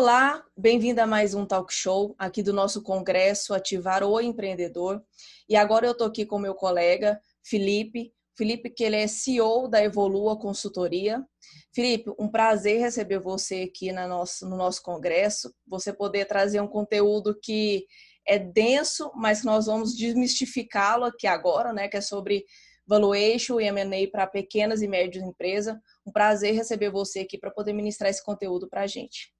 Olá, bem-vindo a mais um talk show aqui do nosso congresso Ativar o Empreendedor. E agora eu estou aqui com meu colega Felipe. Felipe, que ele é CEO da Evolua Consultoria. Felipe, um prazer receber você aqui na nosso, no nosso congresso. Você poder trazer um conteúdo que é denso, mas nós vamos desmistificá-lo aqui agora, né? Que é sobre valuation e M&A para pequenas e médias empresas. Um prazer receber você aqui para poder ministrar esse conteúdo para a gente.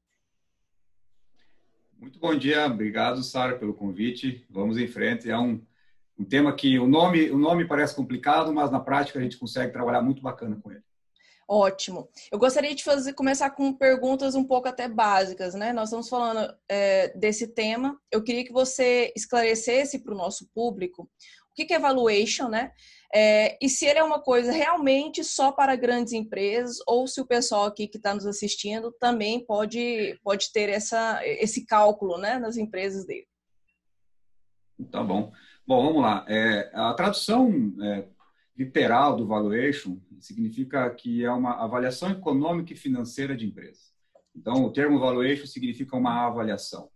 Muito bom dia, obrigado, Sara, pelo convite. Vamos em frente. É um, um tema que o nome, o nome parece complicado, mas na prática a gente consegue trabalhar muito bacana com ele. Ótimo. Eu gostaria de fazer, começar com perguntas um pouco até básicas, né? Nós estamos falando é, desse tema. Eu queria que você esclarecesse para o nosso público o que é valuation, né? É, e se ele é uma coisa realmente só para grandes empresas, ou se o pessoal aqui que está nos assistindo também pode, pode ter essa, esse cálculo né, nas empresas dele. Tá bom. Bom, vamos lá. É, a tradução é, literal do valuation significa que é uma avaliação econômica e financeira de empresas. Então, o termo valuation significa uma avaliação.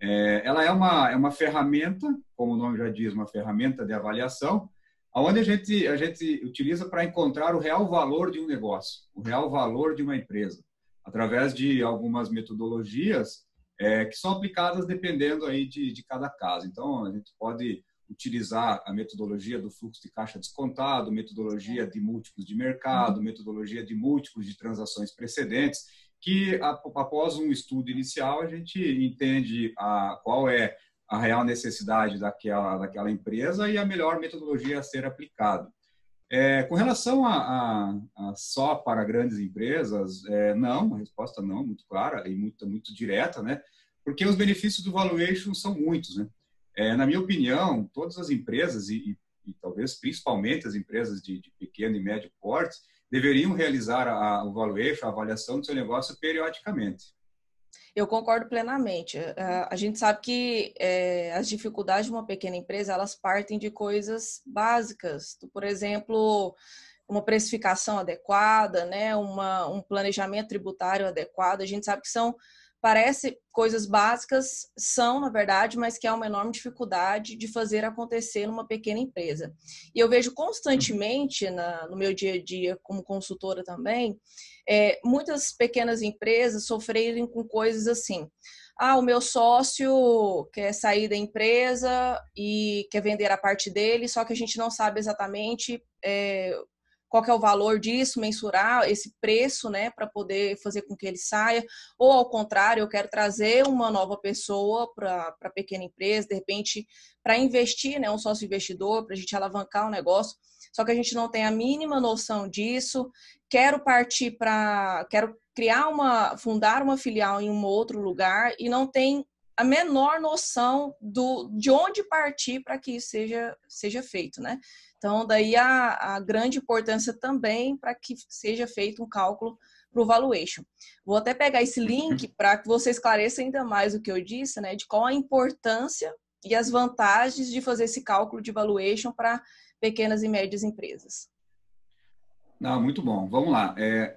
É, ela é uma, é uma ferramenta, como o nome já diz, uma ferramenta de avaliação, aonde a gente a gente utiliza para encontrar o real valor de um negócio, o real valor de uma empresa, através de algumas metodologias é, que são aplicadas dependendo aí de, de cada caso. Então a gente pode utilizar a metodologia do fluxo de caixa descontado, metodologia de múltiplos de mercado, metodologia de múltiplos de transações precedentes, que após um estudo inicial a gente entende a, qual é a real necessidade daquela, daquela empresa e a melhor metodologia a ser aplicada. É, com relação a, a, a, só para grandes empresas, é, não, a resposta não, muito clara e muito, muito direta, né? Porque os benefícios do valuation são muitos, né? É, na minha opinião, todas as empresas e, e, e talvez principalmente as empresas de, de, pequeno e médio porte deveriam realizar a, o valuation, a avaliação do seu negócio periodicamente. Eu concordo plenamente. A gente sabe que é, as dificuldades de uma pequena empresa elas partem de coisas básicas, por exemplo, uma precificação adequada, né, uma, um planejamento tributário adequado. A gente sabe que são parece coisas básicas, são, na verdade, mas que há uma enorme dificuldade de fazer acontecer numa pequena empresa. E eu vejo constantemente na, no meu dia a dia, como consultora também, é, muitas pequenas empresas sofrerem com coisas assim. Ah, o meu sócio quer sair da empresa e quer vender a parte dele, só que a gente não sabe exatamente é, qual é o valor disso, mensurar esse preço, né, para poder fazer com que ele saia, ou ao contrário, eu quero trazer uma nova pessoa para a pequena empresa, de repente, para investir, né, um sócio investidor, para a gente alavancar o negócio, só que a gente não tem a mínima noção disso, quero partir para, quero criar uma, fundar uma filial em um outro lugar e não tem a menor noção do, de onde partir para que isso seja, seja feito, né? Então, daí a, a grande importância também para que seja feito um cálculo para o valuation. Vou até pegar esse link para que você esclareça ainda mais o que eu disse, né, de qual a importância e as vantagens de fazer esse cálculo de valuation para pequenas e médias empresas. Não, muito bom. Vamos lá. É,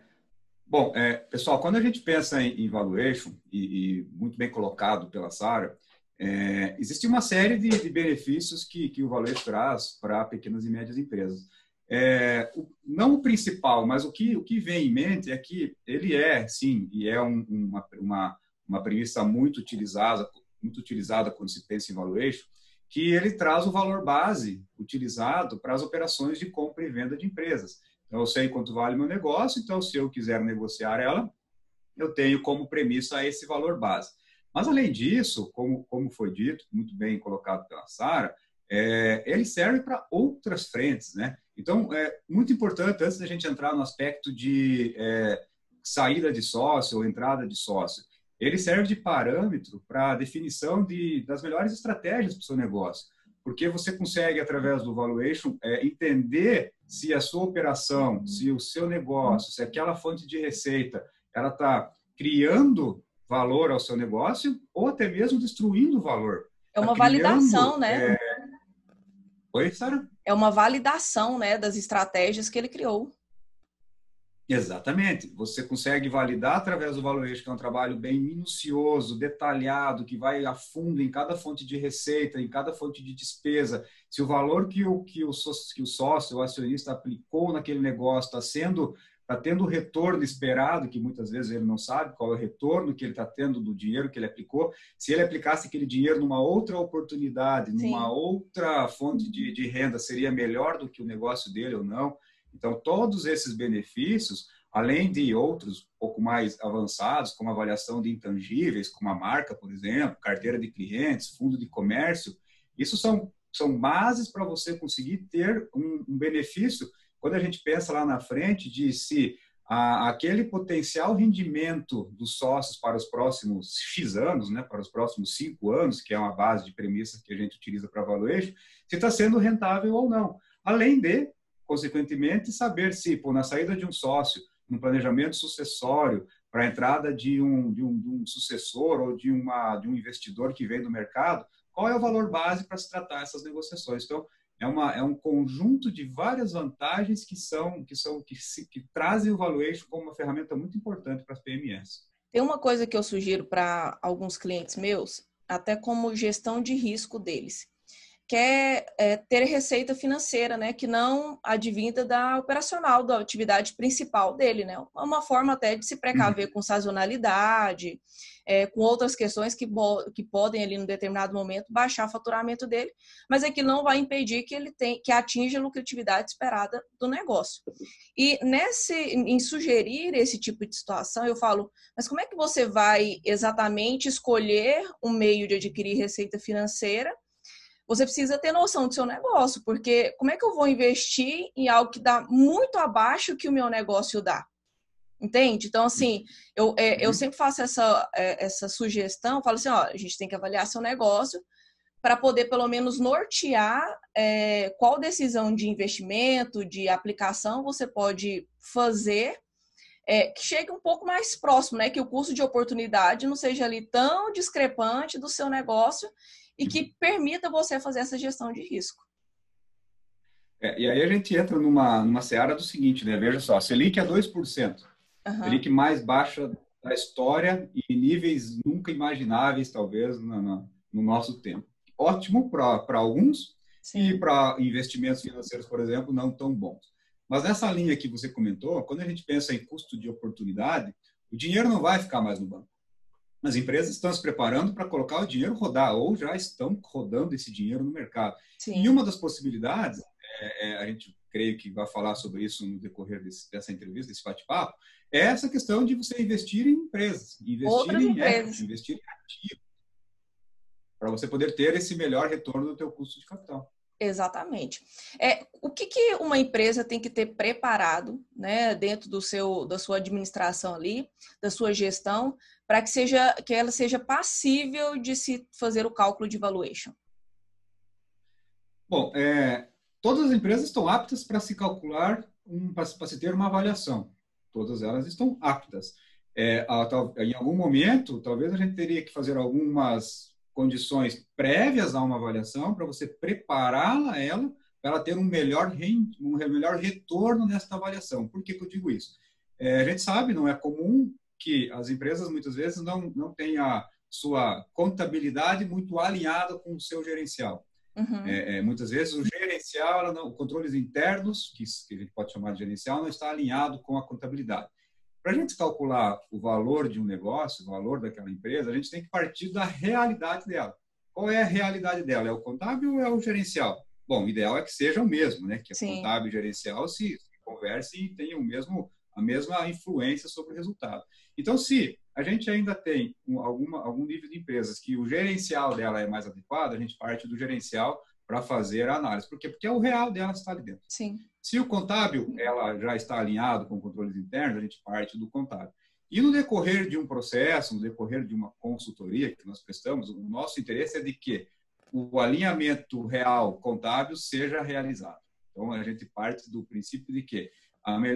bom, é, pessoal, quando a gente pensa em, em valuation, e, e, muito bem colocado pela Sara, é, existe uma série de, de benefícios que, que o Valor traz para pequenas e médias empresas. É, o, não o principal, mas o que, o que vem em mente é que ele é, sim, e é um, uma, uma, uma premissa muito utilizada, muito utilizada quando se pensa em valuation, que ele traz o valor base utilizado para as operações de compra e venda de empresas. Então, eu sei quanto vale meu negócio, então, se eu quiser negociar ela, eu tenho como premissa esse valor base. Mas, além disso, como, como foi dito, muito bem colocado pela Sara, é, ele serve para outras frentes, né? Então, é muito importante, antes da gente entrar no aspecto de é, saída de sócio ou entrada de sócio, ele serve de parâmetro para a definição de, das melhores estratégias para o seu negócio, porque você consegue, através do valuation, é, entender se a sua operação, se o seu negócio, se aquela fonte de receita, ela está criando valor ao seu negócio ou até mesmo destruindo valor. É uma tá validação, né? É... Oi, Sara? É uma validação, né, das estratégias que ele criou. Exatamente. Você consegue validar através do valuation, que é um trabalho bem minucioso, detalhado, que vai a fundo em cada fonte de receita, em cada fonte de despesa. Se o valor que o, que o, que o sócio, o acionista aplicou naquele negócio está sendo está tendo o retorno esperado, que muitas vezes ele não sabe qual é o retorno que ele está tendo do dinheiro que ele aplicou. Se ele aplicasse aquele dinheiro numa outra oportunidade, numa Sim. outra fonte de, de renda, seria melhor do que o negócio dele ou não. Então, todos esses benefícios, além de outros um pouco mais avançados, como avaliação de intangíveis, como a marca, por exemplo, carteira de clientes, fundo de comércio, isso são, são bases para você conseguir ter um, um, benefício quando a gente pensa lá na frente de se a, aquele potencial rendimento dos sócios para os próximos X anos, né, para os próximos cinco anos, que é uma base de premissa que a gente utiliza para valuation, se está sendo rentável ou não. Além de consequentemente, saber se, pô, na saída de um sócio, no planejamento sucessório, para a entrada de um, de, um, de um sucessor ou de, uma, de um investidor que vem do mercado, qual é o valor base para se tratar essas negociações. Então, é, uma, é um conjunto de várias vantagens que são que são que, se, que trazem o valuation como uma ferramenta muito importante para as PMS. Tem uma coisa que eu sugiro para alguns clientes meus, até como gestão de risco deles quer é, ter receita financeira, né, que não advinda da operacional, da atividade principal dele, né, uma forma até de se precaver uhum. com sazonalidade, é, com outras questões que, que podem ali no determinado momento baixar o faturamento dele, mas é que não vai impedir que ele tem, que atinja a lucratividade esperada do negócio. E nesse, em sugerir esse tipo de situação, eu falo, mas como é que você vai exatamente escolher um meio de adquirir receita financeira você precisa ter noção do seu negócio, porque como é que eu vou investir em algo que dá muito abaixo que o meu negócio dá? Entende? Então, assim, eu, é, eu uhum. sempre faço essa, é, essa sugestão, falo assim, ó, a gente tem que avaliar seu negócio para poder, pelo menos, nortear é, qual decisão de investimento, de aplicação você pode fazer é, que chegue um pouco mais próximo, né? Que o custo de oportunidade não seja ali tão discrepante do seu negócio e que permita você fazer essa gestão de risco. É, e aí a gente entra numa, numa seara do seguinte, né? Veja só, Selic é 2%. Uhum. Selic mais baixa da história e níveis nunca imagináveis, talvez, no, no, no nosso tempo. Ótimo para alguns Sim. e para investimentos financeiros, por exemplo, não tão bons. Mas nessa linha que você comentou, quando a gente pensa em custo de oportunidade, o dinheiro não vai ficar mais no banco as empresas estão se preparando para colocar o dinheiro rodar ou já estão rodando esse dinheiro no mercado. Sim. E uma das possibilidades, é, é, a gente creio que vai falar sobre isso no decorrer desse, dessa entrevista, desse bate-papo, é essa questão de você investir em empresas, investir Outras em empresas. Equity, investir em ativo, para você poder ter esse melhor retorno do teu custo de capital. Exatamente. É, o que, que uma empresa tem que ter preparado né, dentro do seu, da sua administração ali, da sua gestão, para que, seja, que ela seja passível de se fazer o cálculo de valuation? Bom, é, todas as empresas estão aptas para se calcular, um, para se ter uma avaliação. Todas elas estão aptas. É, a, em algum momento, talvez a gente teria que fazer algumas condições prévias a uma avaliação para você prepará-la ela para ter um melhor, um melhor retorno nesta avaliação. Por que, que eu digo isso? É, a gente sabe, não é comum que as empresas muitas vezes não, não têm a sua contabilidade muito alinhada com o seu gerencial. Uhum. É, é, muitas vezes o gerencial, não, controles internos, que, que, a gente pode chamar de gerencial, não está alinhado com a contabilidade. Para a gente calcular o valor de um negócio, o valor daquela empresa, a gente tem que partir da realidade dela. Qual é a realidade dela? É o contábil ou é o gerencial? Bom, o ideal é que seja o mesmo, né? Que o contábil e gerencial se, se conversem e tenham o mesmo, a mesma influência sobre o resultado. Então, se a gente ainda tem alguma, algum nível de empresas que o gerencial dela é mais adequado, a gente parte do gerencial para fazer a análise. Por quê? Porque é o real dela está ali dentro. Sim. Se o contábil ela já está alinhado com controles internos, a gente parte do contábil. E no decorrer de um processo, no decorrer de uma consultoria que nós prestamos, o nosso interesse é de que o alinhamento real contábil seja realizado. Então, a gente parte do princípio de que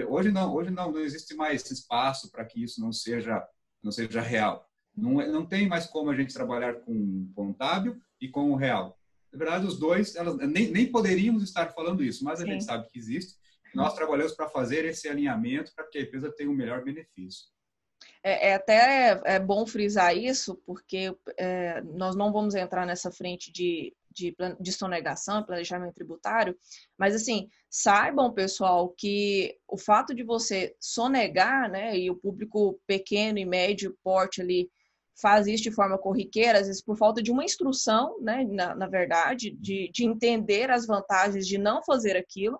Hoje não, hoje não, não existe mais espaço para que isso não seja, não seja real. Não, é, não tem mais como a gente trabalhar com contábil e com o real. Na verdade, os dois, elas nem, nem poderíamos estar falando isso, mas a Sim. gente sabe que existe. nós trabalhamos para fazer esse alinhamento para que a empresa tenha o um melhor benefício. É, é até é, é, bom frisar isso, porque é, nós não vamos entrar nessa frente de, de, de sonegação, planejamento tributário, mas assim, saibam, pessoal, que o fato de você sonegar, né, e o público pequeno e médio porte ali faz isso de forma corriqueira, às vezes por falta de uma instrução, né, na, na verdade, de, de entender as vantagens de não fazer aquilo,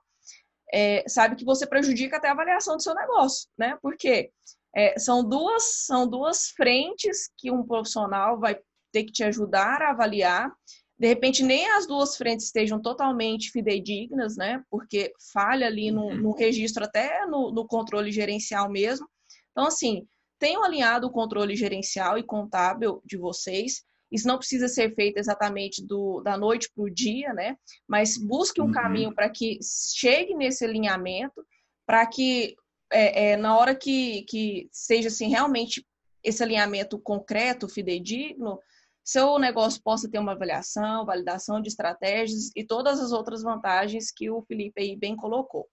é, sabe que você prejudica até a avaliação do seu negócio, né? Porque é, são, duas, são duas frentes que um profissional vai ter que te ajudar a avaliar. De repente, nem as duas frentes estejam totalmente fidedignas, né? Porque falha ali no, uhum. no registro, até no, no controle gerencial mesmo. Então, assim, tenham alinhado o controle gerencial e contábil de vocês. Isso não precisa ser feito exatamente do, da noite para o dia, né? Mas busque um uhum. caminho para que chegue nesse alinhamento, para que é, é, na hora que, que seja assim, realmente esse alinhamento concreto, fidedigno, seu negócio possa ter uma avaliação, validação de estratégias e todas as outras vantagens que o Felipe aí bem colocou.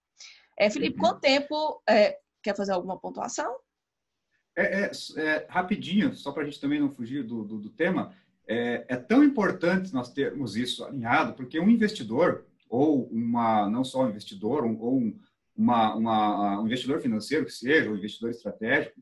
É, Felipe, quanto tempo é, quer fazer alguma pontuação? É, é, é, rapidinho, só para a gente também não fugir do, do, do tema, é, é, tão importante nós termos isso alinhado, porque um investidor, ou uma, não só um investidor, um, ou um, uma, uma, um investidor financeiro que seja, um investidor estratégico,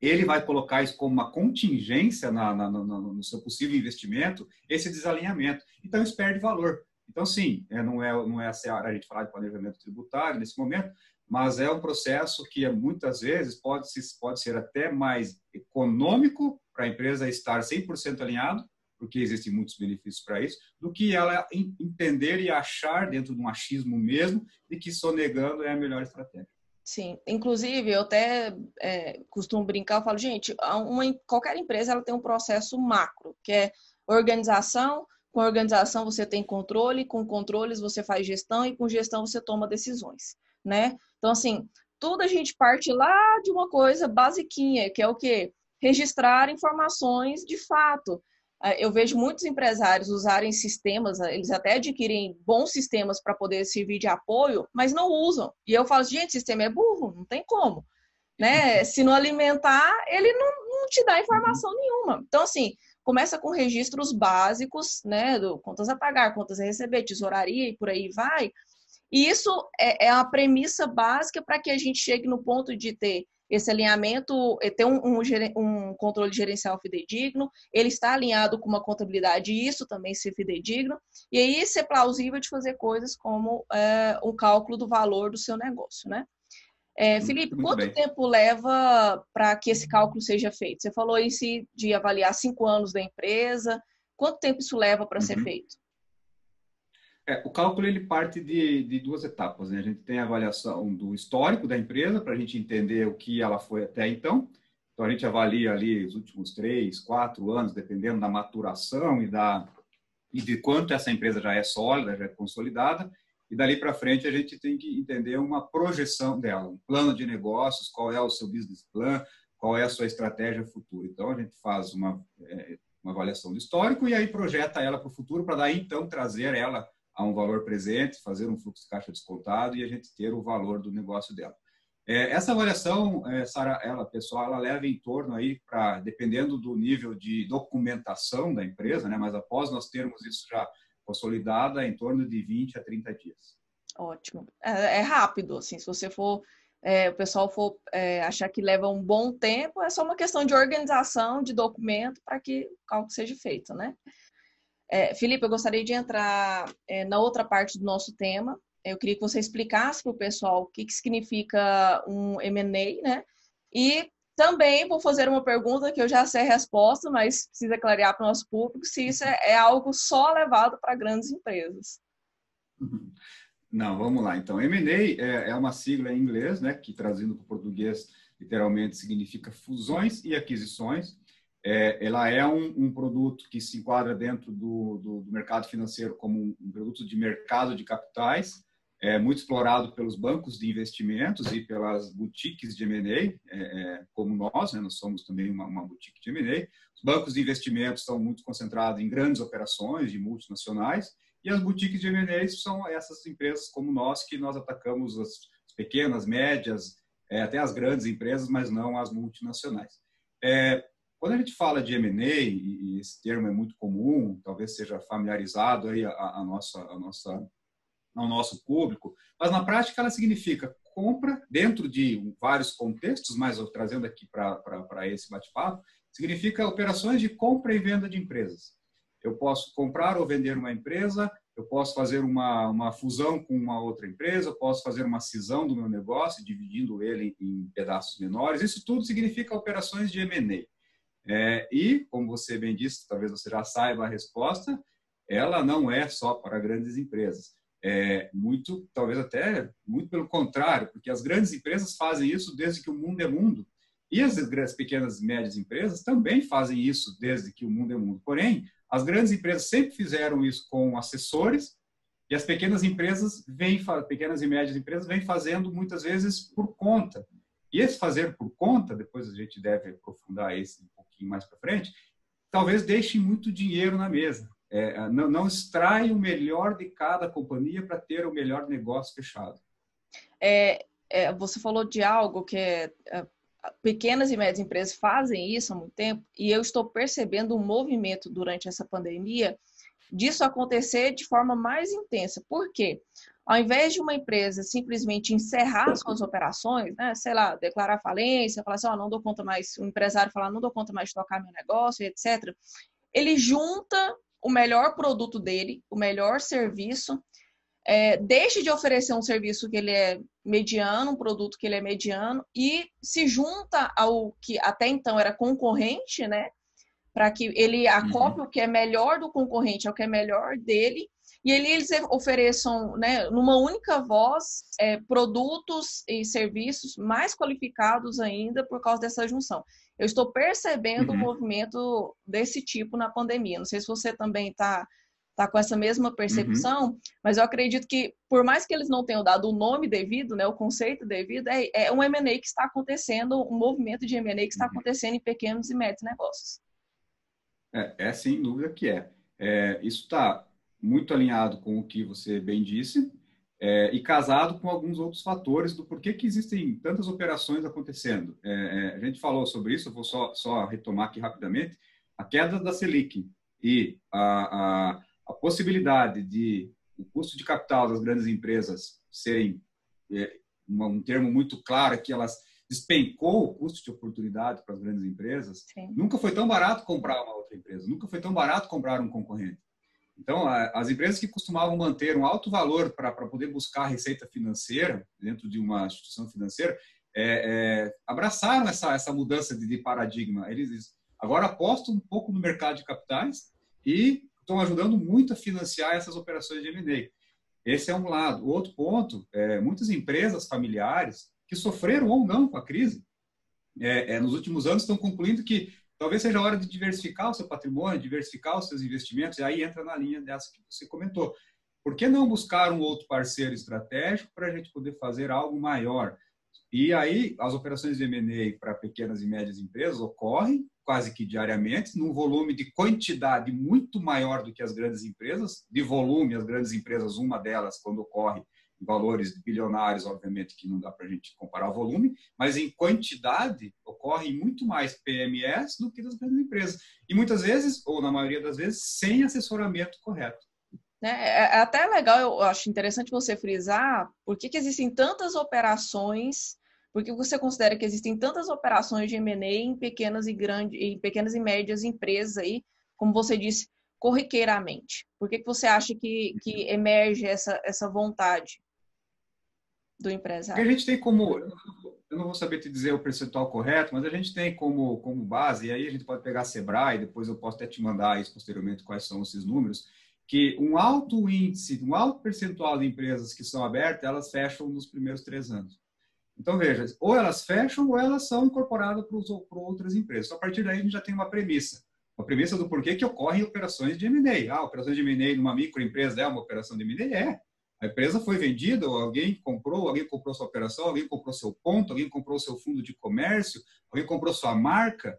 ele vai colocar isso como uma contingência na, na, na, no seu possível investimento, esse desalinhamento. Então, isso perde valor. Então, sim, é, não é, não é a a gente falar de planejamento tributário nesse momento, mas é um processo que muitas vezes pode, se, pode ser até mais econômico para a empresa estar 100% alinhado, porque existem muitos benefícios para isso, do que ela entender e achar dentro de um achismo mesmo de que sonegando é a melhor estratégia. Sim, inclusive eu até é, costumo brincar, eu falo, gente, uma, qualquer empresa ela tem um processo macro, que é organização, com organização você tem controle, com controles você faz gestão e com gestão você toma decisões né? Então, assim, tudo a gente parte lá de uma coisa basiquinha, que é o quê? Registrar informações de fato. É, eu vejo muitos empresários usarem sistemas, eles até adquirem bons sistemas para poder servir de apoio, mas não usam. E eu falo, gente, sistema é burro, não tem como. Né? Se não alimentar, ele não, não te dá informação nenhuma. Então, assim, começa com registros básicos, né? Do contas a pagar, contas a receber, tesouraria e por aí vai, e isso é, é a premissa básica para que a gente chegue no ponto de ter esse alinhamento, é, ter um, um, um, controle gerencial fidedigno, ele está alinhado com uma contabilidade e isso também ser fidedigno, e aí ser plausível de fazer coisas como é, o cálculo do valor do seu negócio, né? É, Felipe, Muito quanto bem. tempo leva para que esse cálculo seja feito? Você falou em si de avaliar cinco anos da empresa, quanto tempo isso leva para uhum. ser feito? É, o cálculo ele parte de, de duas etapas. Né? A gente tem a avaliação do histórico da empresa para a gente entender o que ela foi até então. Então a gente avalia ali os últimos três, quatro anos, dependendo da maturação e da e de quanto essa empresa já é sólida, já é consolidada. E dali para frente a gente tem que entender uma projeção dela, um plano de negócios, qual é o seu business plan, qual é a sua estratégia futura. Então a gente faz uma, é, uma avaliação do histórico e aí projeta ela para o futuro para daí então trazer ela a um valor presente, fazer um fluxo de caixa descontado e a gente ter o valor do negócio dela. É, essa avaliação, é, Sara, ela pessoal, ela leva em torno aí para, dependendo do nível de documentação da empresa, né? Mas após nós termos isso já consolidado, é em torno de 20 a 30 dias. Ótimo. É, é rápido, assim, se você for é, o pessoal for é, achar que leva um bom tempo, é só uma questão de organização de documento para que o cálculo seja feito, né? É, Felipe, eu gostaria de entrar é, na outra parte do nosso tema. Eu queria que você explicasse para o pessoal o que, que significa um M&A, né? E também vou fazer uma pergunta que eu já sei a resposta, mas precisa clarear para o nosso público se isso é, é algo só levado para grandes empresas. Não, vamos lá. Então, M&A é, é uma sigla em inglês, né, que traduzindo para o português literalmente significa fusões e aquisições é, ela é um, um, produto que se enquadra dentro do, do, do mercado financeiro como um, um, produto de mercado de capitais, é muito explorado pelos bancos de investimentos e pelas boutiques de M&A, é, é, como nós, né, nós somos também uma, uma boutique de M&A. Os bancos de investimentos estão muito concentrados em grandes operações de multinacionais, e as boutiques de M&A são essas empresas como nós, que nós atacamos as pequenas, médias, é, até as grandes empresas, mas não as multinacionais. É, quando a gente fala de M&A, e esse termo é muito comum, talvez seja familiarizado aí a, a nossa, a nossa, ao nosso público, mas na prática ela significa compra dentro de vários contextos, mas trazendo aqui para esse bate-papo, significa operações de compra e venda de empresas. Eu posso comprar ou vender uma empresa, eu posso fazer uma, uma fusão com uma outra empresa, eu posso fazer uma cisão do meu negócio, dividindo ele em pedaços menores. Isso tudo significa operações de M&A. É, e, como você bem disse, talvez você já saiba a resposta, ela não é só para grandes empresas. É muito, talvez até muito pelo contrário, porque as grandes empresas fazem isso desde que o mundo é mundo. E as, as pequenas e médias empresas também fazem isso desde que o mundo é mundo. Porém, as grandes empresas sempre fizeram isso com assessores e as pequenas empresas vêm, pequenas e médias empresas vêm fazendo muitas vezes por conta. E esse fazer por conta, depois a gente deve aprofundar esse um pouquinho mais para frente, talvez deixe muito dinheiro na mesa. É, não, não extrai o melhor de cada companhia para ter o melhor negócio fechado. É, é, você falou de algo que é, pequenas e médias empresas fazem isso há muito tempo e eu estou percebendo um movimento durante essa pandemia disso acontecer de forma mais intensa. Por quê? Ao invés de uma empresa simplesmente encerrar suas operações, né, sei lá, declarar falência, falar assim, oh, não dou conta mais, o empresário falar, não dou conta mais de tocar meu negócio, etc., ele junta o melhor produto dele, o melhor serviço, é, deixe de oferecer um serviço que ele é mediano, um produto que ele é mediano, e se junta ao que até então era concorrente, né? Para que ele acople uhum. o que é melhor do concorrente ao que é melhor dele, e ele, eles ofereçam, né, numa única voz, é, produtos e serviços mais qualificados ainda por causa dessa junção. Eu estou percebendo uhum. um movimento desse tipo na pandemia. Não sei se você também está tá com essa mesma percepção, uhum. mas eu acredito que, por mais que eles não tenham dado o nome devido, né, o conceito devido, é, é um M&A que está acontecendo, um movimento de M&A que está uhum. acontecendo em pequenos e médios negócios. É, é sem dúvida que é. é isso está muito alinhado com o que você bem disse é, e casado com alguns outros fatores do porquê que existem tantas operações acontecendo. É, é, a gente falou sobre isso, eu vou só, só retomar aqui rapidamente. A queda da Selic e a, a a possibilidade de o custo de capital das grandes empresas serem é, um termo muito claro que elas despencou o custo de oportunidade para as grandes empresas. Sim. Nunca foi tão barato comprar uma outra empresa, nunca foi tão barato comprar um concorrente. Então, as empresas que costumavam manter um alto valor para poder buscar receita financeira dentro de uma instituição financeira, é, é, abraçaram essa, essa mudança de, de paradigma. Eles agora apostam um pouco no mercado de capitais e estão ajudando muito a financiar essas operações de M&A. Esse é um lado. O outro ponto, é, muitas empresas familiares que sofreram ou não com a crise, é, é, nos últimos anos estão concluindo que talvez seja a hora de diversificar o seu patrimônio, diversificar os seus investimentos, e aí entra na linha dessa que você comentou. Por que não buscar um outro parceiro estratégico para a gente poder fazer algo maior? E aí, as operações de M&A para pequenas e médias empresas ocorrem quase que diariamente, num volume de quantidade muito maior do que as grandes empresas. De volume, as grandes empresas, uma delas, quando ocorre valores bilionários, obviamente que não dá para a gente comparar volume, mas em quantidade ocorre muito mais PMS do que das grandes empresas. E muitas vezes, ou na maioria das vezes, sem assessoramento correto. É, é, é até legal, eu acho interessante você frisar por que, que existem tantas operações, por que você considera que existem tantas operações de M&A em pequenas e grandes, em pequenas e médias empresas aí, como você disse, corriqueiramente? Por que, que você acha que, que emerge essa, essa vontade do empresário? Porque a gente tem como, eu não vou saber te dizer o percentual correto, mas a gente tem como, como base, e aí a gente pode pegar a Sebrae, depois eu posso até te mandar isso posteriormente quais são esses números, que um alto índice, um alto percentual de empresas que são abertas, elas fecham nos primeiros três anos. Então, veja, ou elas fecham ou elas são incorporadas para outras empresas. Então, a partir daí, a gente já tem uma premissa. Uma premissa do porquê que ocorrem operações de M&A. Ah, operações de M&A numa microempresa é uma operação de M&A? É. A empresa foi vendida, ou alguém comprou, alguém comprou sua operação, alguém comprou seu ponto, alguém comprou seu fundo de comércio, alguém comprou sua marca.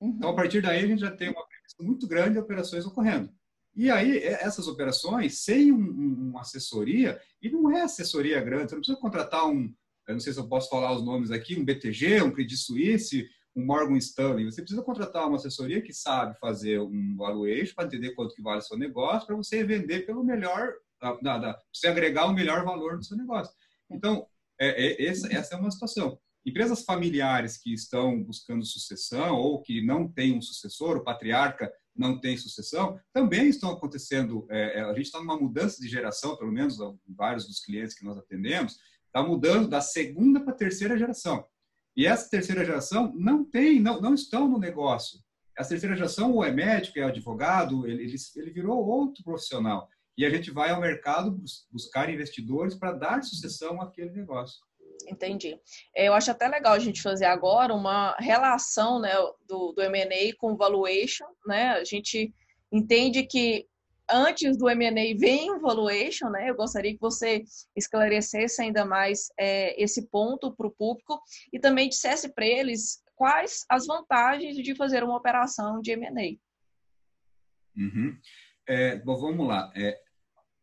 Uhum. Então, a partir daí, a gente já tem uma muito grande de operações ocorrendo. E aí, essas operações, sem um, um, uma assessoria, e não é assessoria grande, você não precisa contratar um, eu não sei se eu posso falar os nomes aqui, um BTG, um Credit Suisse, um Morgan Stanley. Você precisa contratar uma assessoria que sabe fazer um valuation para entender quanto que vale o seu negócio, para você vender pelo melhor, para você agregar o melhor valor no seu negócio. Então, é, é, essa, essa é uma situação. Empresas familiares que estão buscando sucessão ou que não têm um sucessor, o patriarca não tem sucessão, também estão acontecendo. É, é a gente está numa mudança de geração, pelo menos vários dos clientes que nós atendemos, está mudando da segunda para a terceira geração. E essa terceira geração não tem, não, não estão no negócio. Essa terceira geração, ou é médico, é advogado, ele, ele, ele virou outro profissional. E a gente vai ao mercado buscar investidores para dar sucessão àquele negócio. Entendi. É, eu acho até legal a gente fazer agora uma relação né, do, do M&A com valuation. Né? A gente entende que antes do M&A vem o valuation, né? Eu gostaria que você esclarecesse ainda mais é, esse ponto para o público e também dissesse para eles quais as vantagens de fazer uma operação de M&A. Uhum. É, bom, vamos lá. É,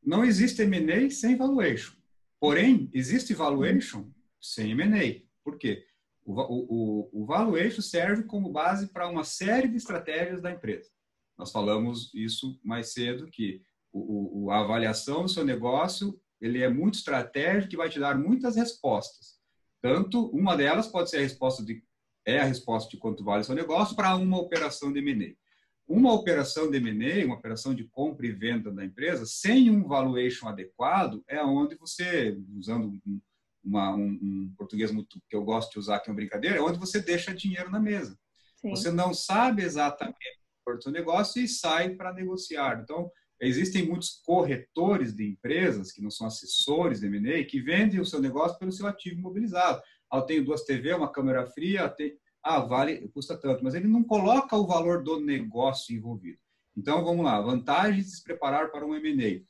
não existe M&A sem valuation. Porém, existe valuation sem M&A. Por quê? O, o, o, valuation serve como base para uma série de estratégias da empresa. Nós falamos isso mais cedo, que o, a avaliação do seu negócio ele é muito estratégico e vai te dar muitas respostas. Tanto, uma delas pode ser a resposta de é a resposta de quanto vale o seu negócio para uma operação de M&A. Uma operação de M&A, uma operação de compra e venda da empresa, sem um valuation adequado, é onde você, usando um, uma, um, um, português muito que eu gosto de usar, que é uma brincadeira, é onde você deixa dinheiro na mesa. Sim. Você não sabe exatamente o seu negócio e sai para negociar. Então, existem muitos corretores de empresas, que não são assessores de M&A, que vendem o seu negócio pelo seu ativo imobilizado. Ah, eu tenho duas TV, uma câmera fria. Ah, vale, custa tanto, mas ele não coloca o valor do negócio envolvido. Então, vamos lá, vantagens de se preparar para um M&A.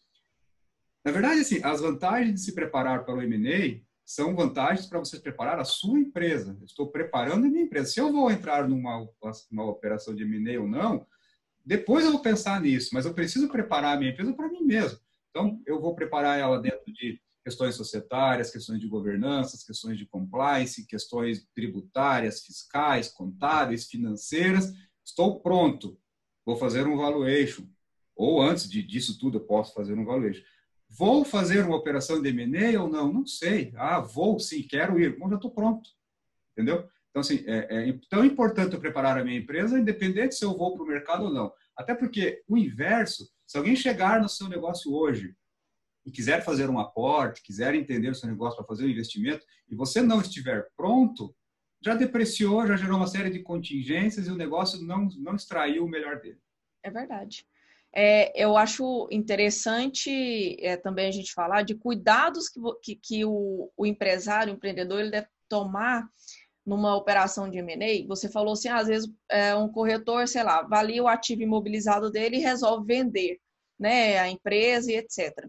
Na verdade, assim, as vantagens de se preparar para o M&A são vantagens para você preparar a sua empresa. Eu estou preparando a minha empresa. Se eu vou entrar numa uma operação de M&A ou não, depois eu vou pensar nisso, mas eu preciso preparar a minha empresa para mim mesmo. Então, eu vou preparar ela dentro de questões societárias, questões de governança, questões de compliance, questões tributárias, fiscais, contábeis, financeiras. Estou pronto. Vou fazer um valuation. Ou antes de, disso tudo, eu posso fazer um valuation. Vou fazer uma operação de M&A ou não? Não sei. Ah, vou sim, quero ir. Bom, já estou pronto. Entendeu? Então, assim, é, é tão importante eu preparar a minha empresa, independente se eu vou para o mercado ou não. Até porque o inverso, se alguém chegar no seu negócio hoje e quiser fazer um aporte, quiser entender o seu negócio para fazer um investimento, e você não estiver pronto, já depreciou, já gerou uma série de contingências e o negócio não, não extraiu o melhor dele. É verdade. É, eu acho interessante é, também a gente falar de cuidados que, que, que o, o, empresário, o empreendedor, ele deve tomar numa operação de M&A. Você falou assim, às vezes é, um corretor, sei lá, avalia o ativo imobilizado dele e resolve vender né, a empresa e etc.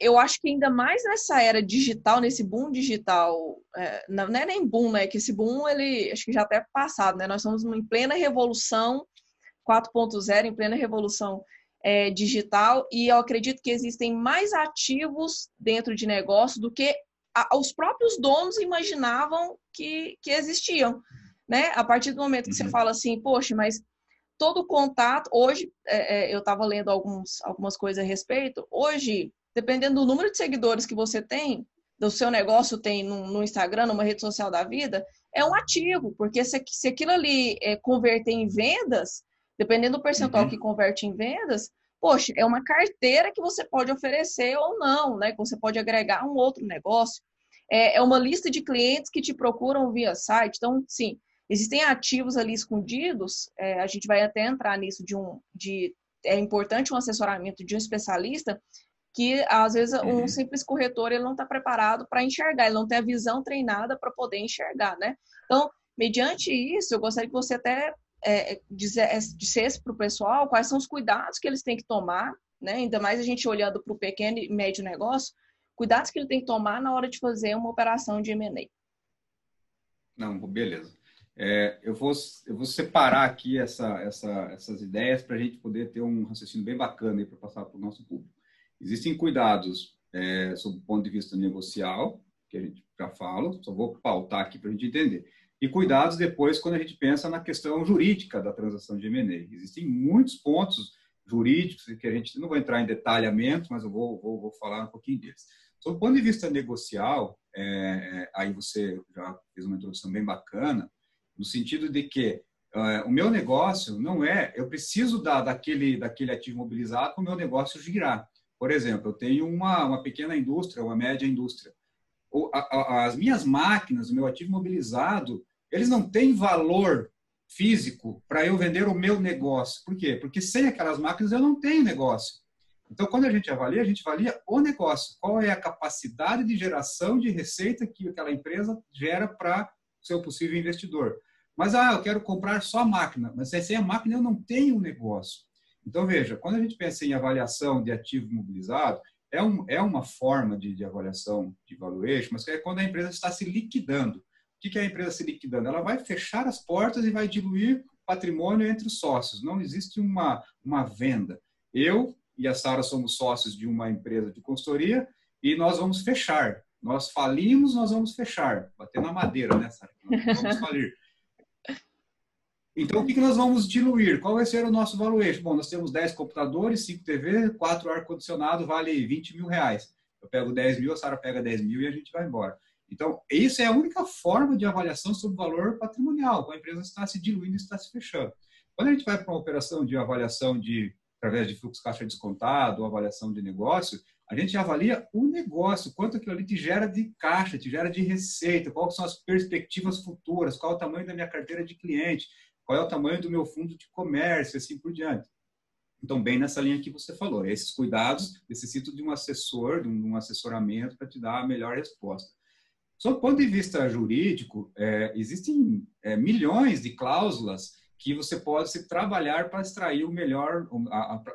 Eu acho que ainda mais nessa era digital, nesse boom digital, é, não é nem boom, né? Que esse boom, ele acho que já até passado, né? Nós estamos em plena revolução 4.0 em plena revolução é, digital e eu acredito que existem mais ativos dentro de negócio do que a, os próprios donos imaginavam que, que existiam, né? A partir do momento que você uhum. fala assim, poxa, mas todo contato, hoje, é, é, eu estava lendo alguns, algumas coisas a respeito, hoje, dependendo do número de seguidores que você tem, do seu negócio tem no, no Instagram, numa rede social da vida, é um ativo, porque se, se aquilo ali é, converter em vendas, Dependendo do percentual uhum. que converte em vendas, poxa, é uma carteira que você pode oferecer ou não, né? Que você pode agregar um outro negócio. É, é uma lista de clientes que te procuram via site. Então, sim, existem ativos ali escondidos. É, a gente vai até entrar nisso de um, de é importante um assessoramento de um especialista que às vezes um uhum. simples corretor ele não está preparado para enxergar, ele não tem a visão treinada para poder enxergar, né? Então, mediante isso, eu gostaria que você até é, dissesse para o pessoal quais são os cuidados que eles têm que tomar, né? ainda mais a gente olhando para o pequeno e médio negócio, cuidados que ele tem que tomar na hora de fazer uma operação de M&A. Não, beleza. É, eu, vou, eu vou separar aqui essa, essa, essas ideias para a gente poder ter um raciocínio bem bacana para passar para o nosso público. Existem cuidados é, sob o ponto de vista negocial, que a gente já fala, só vou pautar aqui para a gente entender. E cuidados depois quando a gente pensa na questão jurídica da transação de M&A. Existem muitos pontos jurídicos que a gente não vai entrar em detalhamento, mas eu vou, vou, vou falar um pouquinho deles. Sob o ponto de vista negocial, é, é, aí você já fez uma introdução bem bacana, no sentido de que é, o meu negócio não é, eu preciso da, daquele, daquele ativo mobilizado para o meu negócio girar. Por exemplo, eu tenho uma, uma pequena indústria, uma média indústria. As minhas máquinas, o meu ativo mobilizado, eles não têm valor físico para eu vender o meu negócio. Por quê? Porque sem aquelas máquinas eu não tenho negócio. Então, quando a gente avalia, a gente avalia o negócio. Qual é a capacidade de geração de receita que aquela empresa gera para o seu possível investidor. Mas, ah, eu quero comprar só máquina. Mas sem a máquina eu não tenho um negócio. Então, veja, quando a gente pensa em avaliação de ativo mobilizado, é, um, é uma forma de, de avaliação de valuation, mas é quando a empresa está se liquidando. O que é a empresa se liquidando? Ela vai fechar as portas e vai diluir patrimônio entre os sócios. Não existe uma, uma venda. Eu e a Sara somos sócios de uma empresa de consultoria e nós vamos fechar. Nós falimos, nós vamos fechar. Bater na madeira, né, Sara? Vamos falir. Então, o que nós vamos diluir? Qual vai ser o nosso valuation? Bom, nós temos 10 computadores, 5 TV, 4 ar-condicionado, vale 20 mil reais. Eu pego 10 mil, a Sara pega 10 mil e a gente vai embora. Então, isso é a única forma de avaliação sobre o valor patrimonial. A empresa está se diluindo, está se fechando. Quando a gente vai para uma operação de avaliação de através de fluxo caixa descontado, avaliação de negócio, a gente avalia o negócio, quanto aquilo ali te gera de caixa, te gera de receita, quais são as perspectivas futuras, qual o tamanho da minha carteira de cliente, qual é o tamanho do meu fundo de comércio, assim por diante. Então, bem nessa linha que você falou, esses cuidados necessitam de um assessor, de um assessoramento para te dar a melhor resposta. Sob o ponto de vista jurídico, é, existem é, milhões de cláusulas que você pode se trabalhar para extrair o melhor,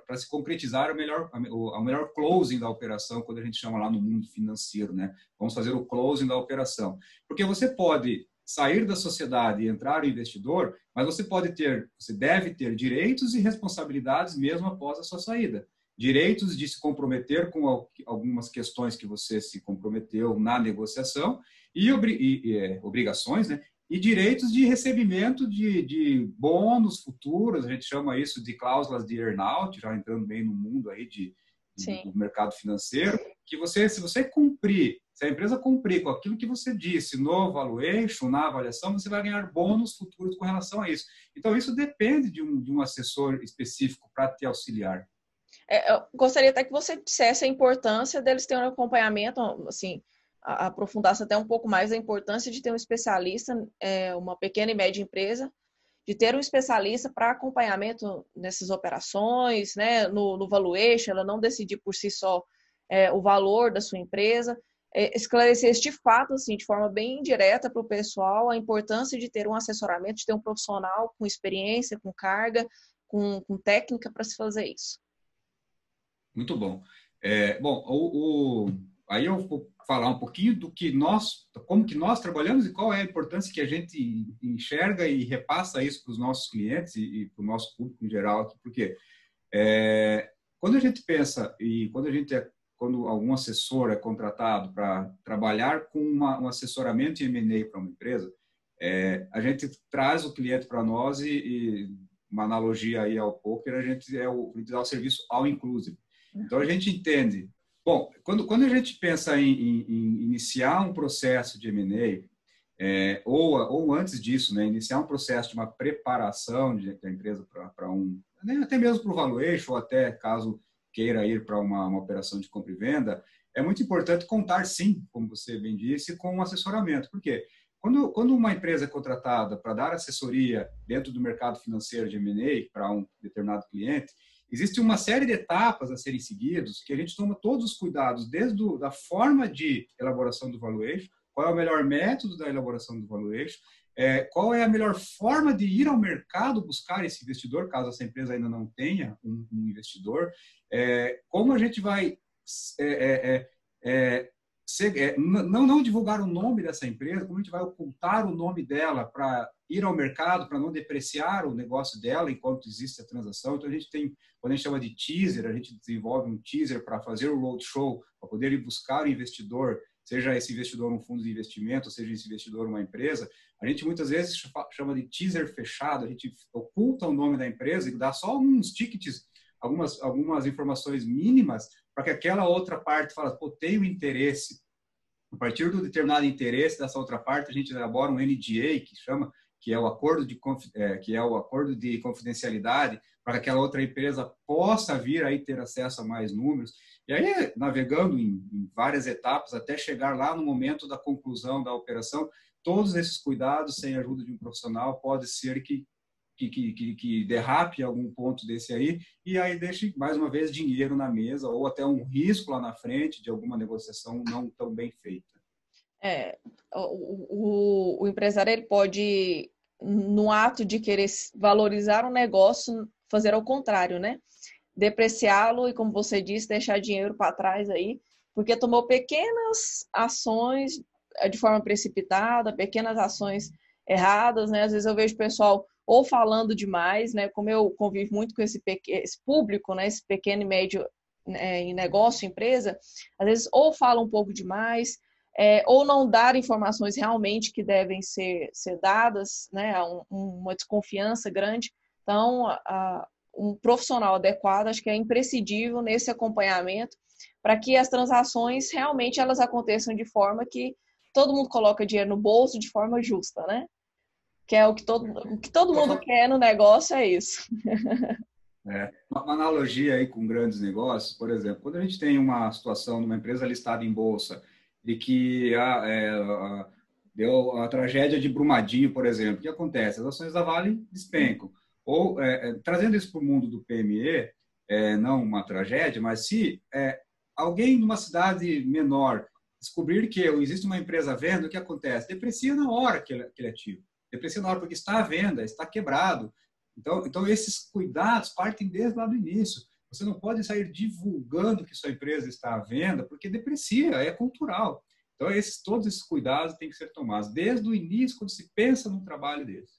para se concretizar o melhor, o melhor closing da operação, quando a gente chama lá no mundo financeiro, né? Vamos fazer o closing da operação. Porque você pode sair da sociedade e entrar investidor, mas você pode ter, você deve ter direitos e responsabilidades mesmo após a sua saída direitos de se comprometer com algumas questões que você se comprometeu na negociação e, e é, obrigações, né? E direitos de recebimento de, de bônus futuros, a gente chama isso de cláusulas de earnout, já entrando bem no mundo aí de, de do mercado financeiro, que você, se você cumprir, se a empresa cumprir com aquilo que você disse no valuation, na avaliação, você vai ganhar bônus futuros com relação a isso. Então, isso depende de um, de um assessor específico para te auxiliar. É, eu gostaria até que você dissesse a importância deles terem um acompanhamento, assim, aprofundasse até um pouco mais a importância de ter um especialista, é, uma pequena e média empresa, de ter um especialista para acompanhamento nessas operações, né, no, no valuation, ela não decidir por si só é, o valor da sua empresa, esclarecer este fato, assim, de forma bem direta para o pessoal, a importância de ter um assessoramento, de ter um profissional com experiência, com carga, com, com técnica para se fazer isso. Muito bom. É, bom, o, o, aí eu vou falar um pouquinho do que nós, como que nós trabalhamos e qual é a importância que a gente enxerga e repassa isso para os nossos clientes e, e para o nosso público em geral, porque é, quando a gente pensa e quando a gente é, quando algum assessor é contratado para trabalhar com uma, um assessoramento em M&A para uma empresa, é, a gente traz o cliente para nós e, e, uma analogia aí ao poker, a gente é o, dá o serviço all inclusive. Então a gente entende. Bom, quando, quando a gente pensa em, em, em iniciar um processo de M&A, é, ou, ou antes disso, né, iniciar um processo de uma preparação de, da empresa para um, até mesmo para o valuation, ou até caso queira ir para uma, uma operação de compra e venda, é muito importante contar, sim, como você bem disse, com um assessoramento. Por quê? Quando, quando uma empresa é contratada para dar assessoria dentro do mercado financeiro de M&A para um determinado cliente, Existe uma série de etapas a serem seguidas que a gente toma todos os cuidados, desde a da forma de elaboração do valuation, qual é o melhor método da elaboração do valuation, é, qual é a melhor forma de ir ao mercado buscar esse investidor, caso essa empresa ainda não tenha um, um investidor, é, como a gente vai é, é, é, é é, não, não divulgar o nome dessa empresa, como a gente vai ocultar o nome dela para ir ao mercado, para não depreciar o negócio dela enquanto existe a transação. Então, a gente tem, quando a gente chama de teaser, a gente desenvolve um teaser para fazer o roadshow, para poder ir buscar o investidor, seja esse investidor um fundo de investimento, seja esse investidor uma empresa. A gente muitas vezes chama de teaser fechado, a gente oculta o nome da empresa e dá só uns tickets, algumas, algumas informações mínimas para que aquela outra parte fala, pô, tenho interesse. A partir do determinado interesse dessa outra parte, a gente elabora um NDA, que chama, que é o acordo de, é, que é o acordo de confidencialidade, para que aquela outra empresa possa vir aí ter acesso a mais números. E aí, navegando em, em várias etapas, até chegar lá no momento da conclusão da operação, todos esses cuidados, sem a ajuda de um profissional, pode ser que que, que, que, derrape algum ponto desse aí e aí deixe mais uma vez dinheiro na mesa ou até um risco lá na frente de alguma negociação não tão bem feita. É, o, o, o empresário ele pode, no ato de querer valorizar um negócio, fazer ao contrário, né? Depreciá-lo e, como você disse, deixar dinheiro para trás aí, porque tomou pequenas ações é, de forma precipitada, pequenas ações erradas, né? Às vezes eu vejo pessoal ou falando demais, né? Como eu convivo muito com esse, esse público, né? Esse pequeno e médio né, em negócio, empresa, às vezes ou fala um pouco demais, é, ou não dar informações realmente que devem ser, ser dadas, né? Um, uma desconfiança grande. Então, a, um profissional adequado acho que é imprescindível nesse acompanhamento para que as transações realmente elas aconteçam de forma que todo mundo coloca dinheiro no bolso de forma justa, né? Que é o que todo, o que todo mundo quer no negócio é isso. É, uma analogia aí com grandes negócios, por exemplo, quando a gente tem uma situação numa empresa listada em bolsa e que a, é, a, deu a tragédia de Brumadinho, por exemplo, o que acontece? As ações da Vale despencam. Ou, é, é trazendo isso para o mundo do PME, é, não uma tragédia, mas se é, alguém numa cidade menor descobrir que existe uma empresa vendo, o que acontece? Deprecia na hora que ele, que hora porque está à venda, está quebrado. Então, então esses cuidados partem desde lá do início. Você não pode sair divulgando que sua empresa está à venda, porque deprecia, é cultural. Então, esses, todos esses cuidados têm que ser tomados desde o início, quando se pensa num trabalho desse.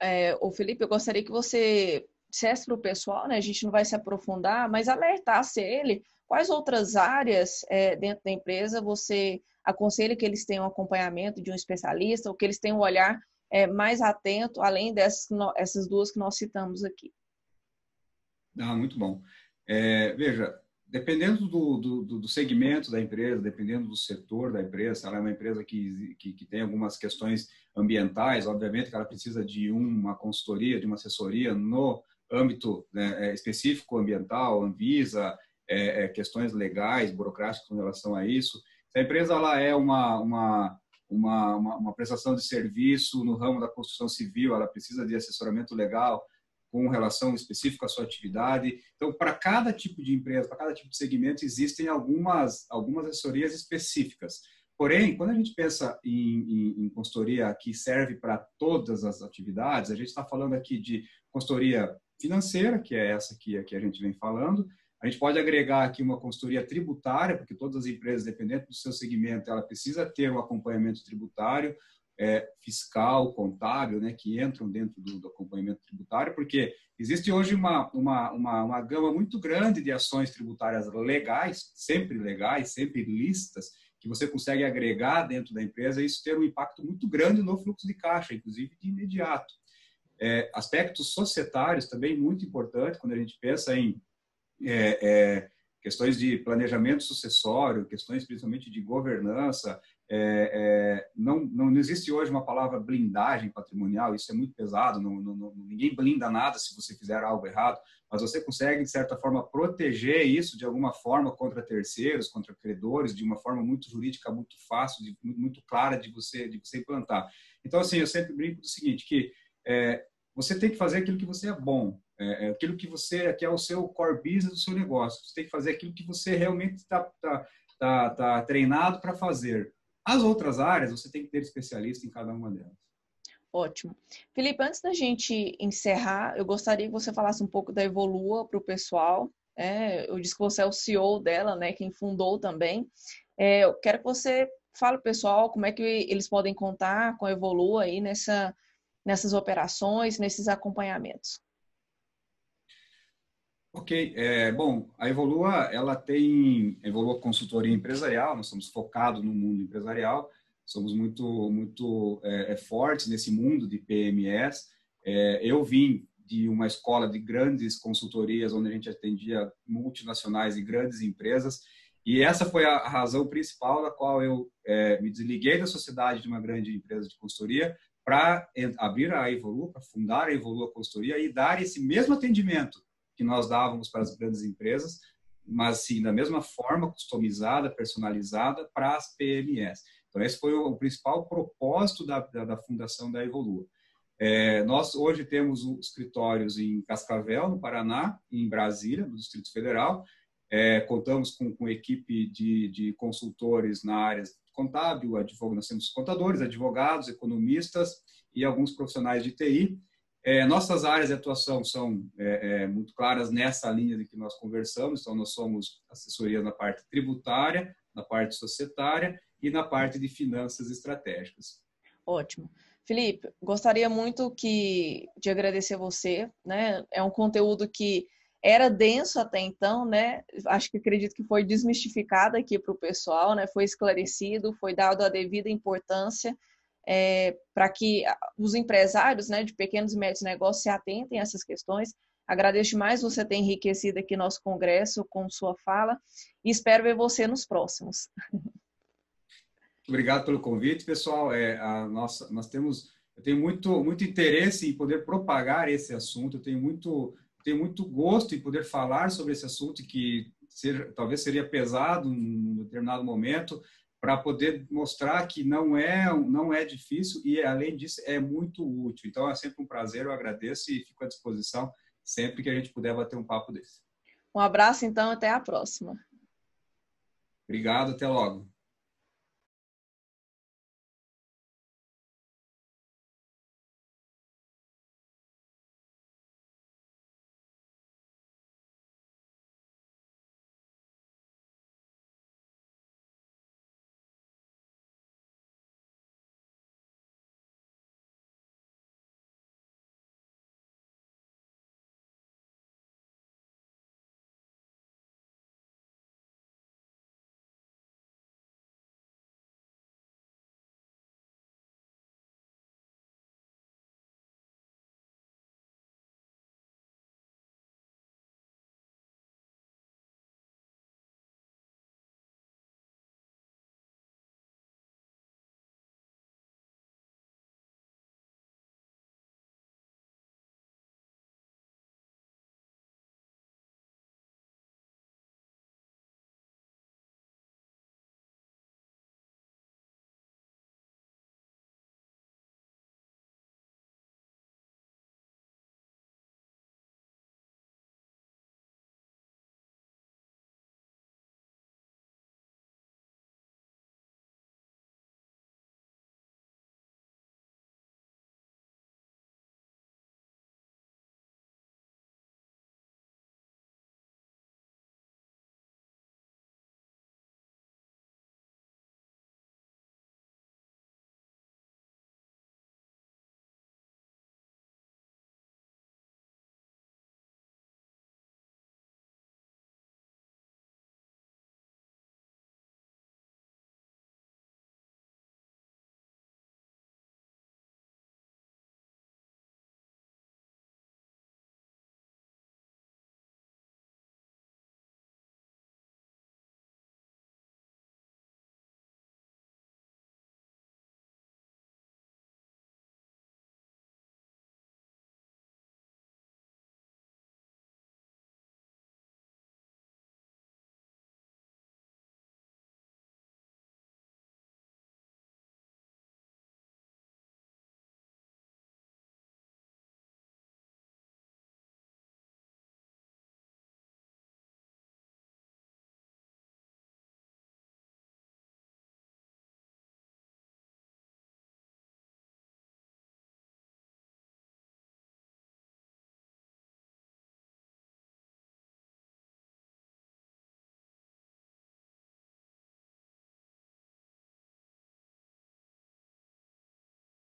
É, o Felipe, eu gostaria que você dissesse para o pessoal, né, a gente não vai se aprofundar, mas alertasse ele quais outras áreas é, dentro da empresa você aconselho que eles tenham acompanhamento de um especialista ou que eles tenham um olhar é, mais atento, além dessas essas duas que nós citamos aqui. Ah, muito bom. É, veja, dependendo do, do, do, segmento da empresa, dependendo do setor da empresa, ela é uma empresa que, que, que, tem algumas questões ambientais, obviamente que ela precisa de uma consultoria, de uma assessoria no âmbito né, é, específico ambiental, Anvisa, é, é, questões legais, burocráticas com relação a isso. Se a empresa ela é uma, uma, uma, uma, uma prestação de serviço no ramo da construção civil, ela precisa de assessoramento legal com relação específica à sua atividade. Então, para cada tipo de empresa, para cada tipo de segmento, existem algumas, algumas assessorias específicas. Porém, quando a gente pensa em, em, em consultoria que serve para todas as atividades, a gente está falando aqui de consultoria financeira, que é essa que, que a gente vem falando, a gente pode agregar aqui uma consultoria tributária, porque todas as empresas, dependendo do seu segmento, ela precisa ter um acompanhamento tributário, é, fiscal, contábil, né, que entram dentro do, do, acompanhamento tributário, porque existe hoje uma, uma, uma, uma gama muito grande de ações tributárias legais, sempre legais, sempre listas, que você consegue agregar dentro da empresa e isso ter um impacto muito grande no fluxo de caixa, inclusive de imediato. É, aspectos societários também muito importante quando a gente pensa em é, é, questões de planejamento sucessório, questões principalmente de governança. É, é, não, não existe hoje uma palavra blindagem patrimonial, isso é muito pesado, não, não, ninguém blinda nada se você fizer algo errado, mas você consegue, de certa forma, proteger isso de alguma forma contra terceiros, contra credores, de uma forma muito jurídica, muito fácil, de, muito clara de você, de você implantar. Então, assim, eu sempre brinco do seguinte, que é, você tem que fazer aquilo que você é bom. É, é aquilo que você que é o seu core business do seu negócio. Você tem que fazer aquilo que você realmente está tá, tá, tá treinado para fazer. As outras áreas, você tem que ter especialista em cada uma delas. Ótimo. Felipe, antes da gente encerrar, eu gostaria que você falasse um pouco da Evolua para o pessoal, É, eu disse que você é o CEO dela, né? Quem fundou também. É, eu quero que você fale, pessoal, como é que eles podem contar com a Evolua aí nessa, nessas operações, nesses acompanhamentos. Ok, é, bom, a Evolua, ela tem, Evolua Consultoria Empresarial, nós somos focados no mundo empresarial, somos muito, muito é, é fortes nesse mundo de PMS. É, eu vim de uma escola de grandes consultorias, onde a gente atendia multinacionais e grandes empresas, e essa foi a razão principal da qual eu é, me desliguei da sociedade de uma grande empresa de consultoria para abrir a Evolua, para fundar a Evolua Consultoria e dar esse mesmo atendimento que nós dávamos para as grandes empresas, mas sim da mesma forma, customizada, personalizada para as PMS. Então, esse foi o principal propósito da, da, da fundação da Evolua. É, nós hoje temos escritórios em Cascavel, no Paraná, em Brasília, no Distrito Federal. É, contamos com, com equipe de, de, consultores na área contábil, advogado, nós temos contadores, advogados, economistas e alguns profissionais de TI. É, nossas áreas de atuação são é, é, muito claras nessa linha de que nós conversamos, então nós somos assessoria na parte tributária, na parte societária e na parte de finanças estratégicas. Ótimo. Felipe, gostaria muito que, de agradecer você, né? É um conteúdo que era denso até então, né? Acho que acredito que foi desmistificado aqui para o pessoal, né? Foi esclarecido, foi dado a devida importância é, para que os empresários né, de pequenos e médios negócios se atentem a essas questões. Agradeço mais você ter enriquecido aqui nosso congresso com sua fala e espero ver você nos próximos. Obrigado pelo convite, pessoal. É, a nossa, nós temos, eu tenho muito, muito interesse em poder propagar esse assunto. Eu tenho muito, tenho muito gosto em poder falar sobre esse assunto que seja, talvez seria pesado em um determinado momento, para poder mostrar que não é não é difícil e além disso é muito útil. Então é sempre um prazer, eu agradeço e fico à disposição sempre que a gente puder bater um papo desse. Um abraço então, até a próxima. Obrigado, até logo.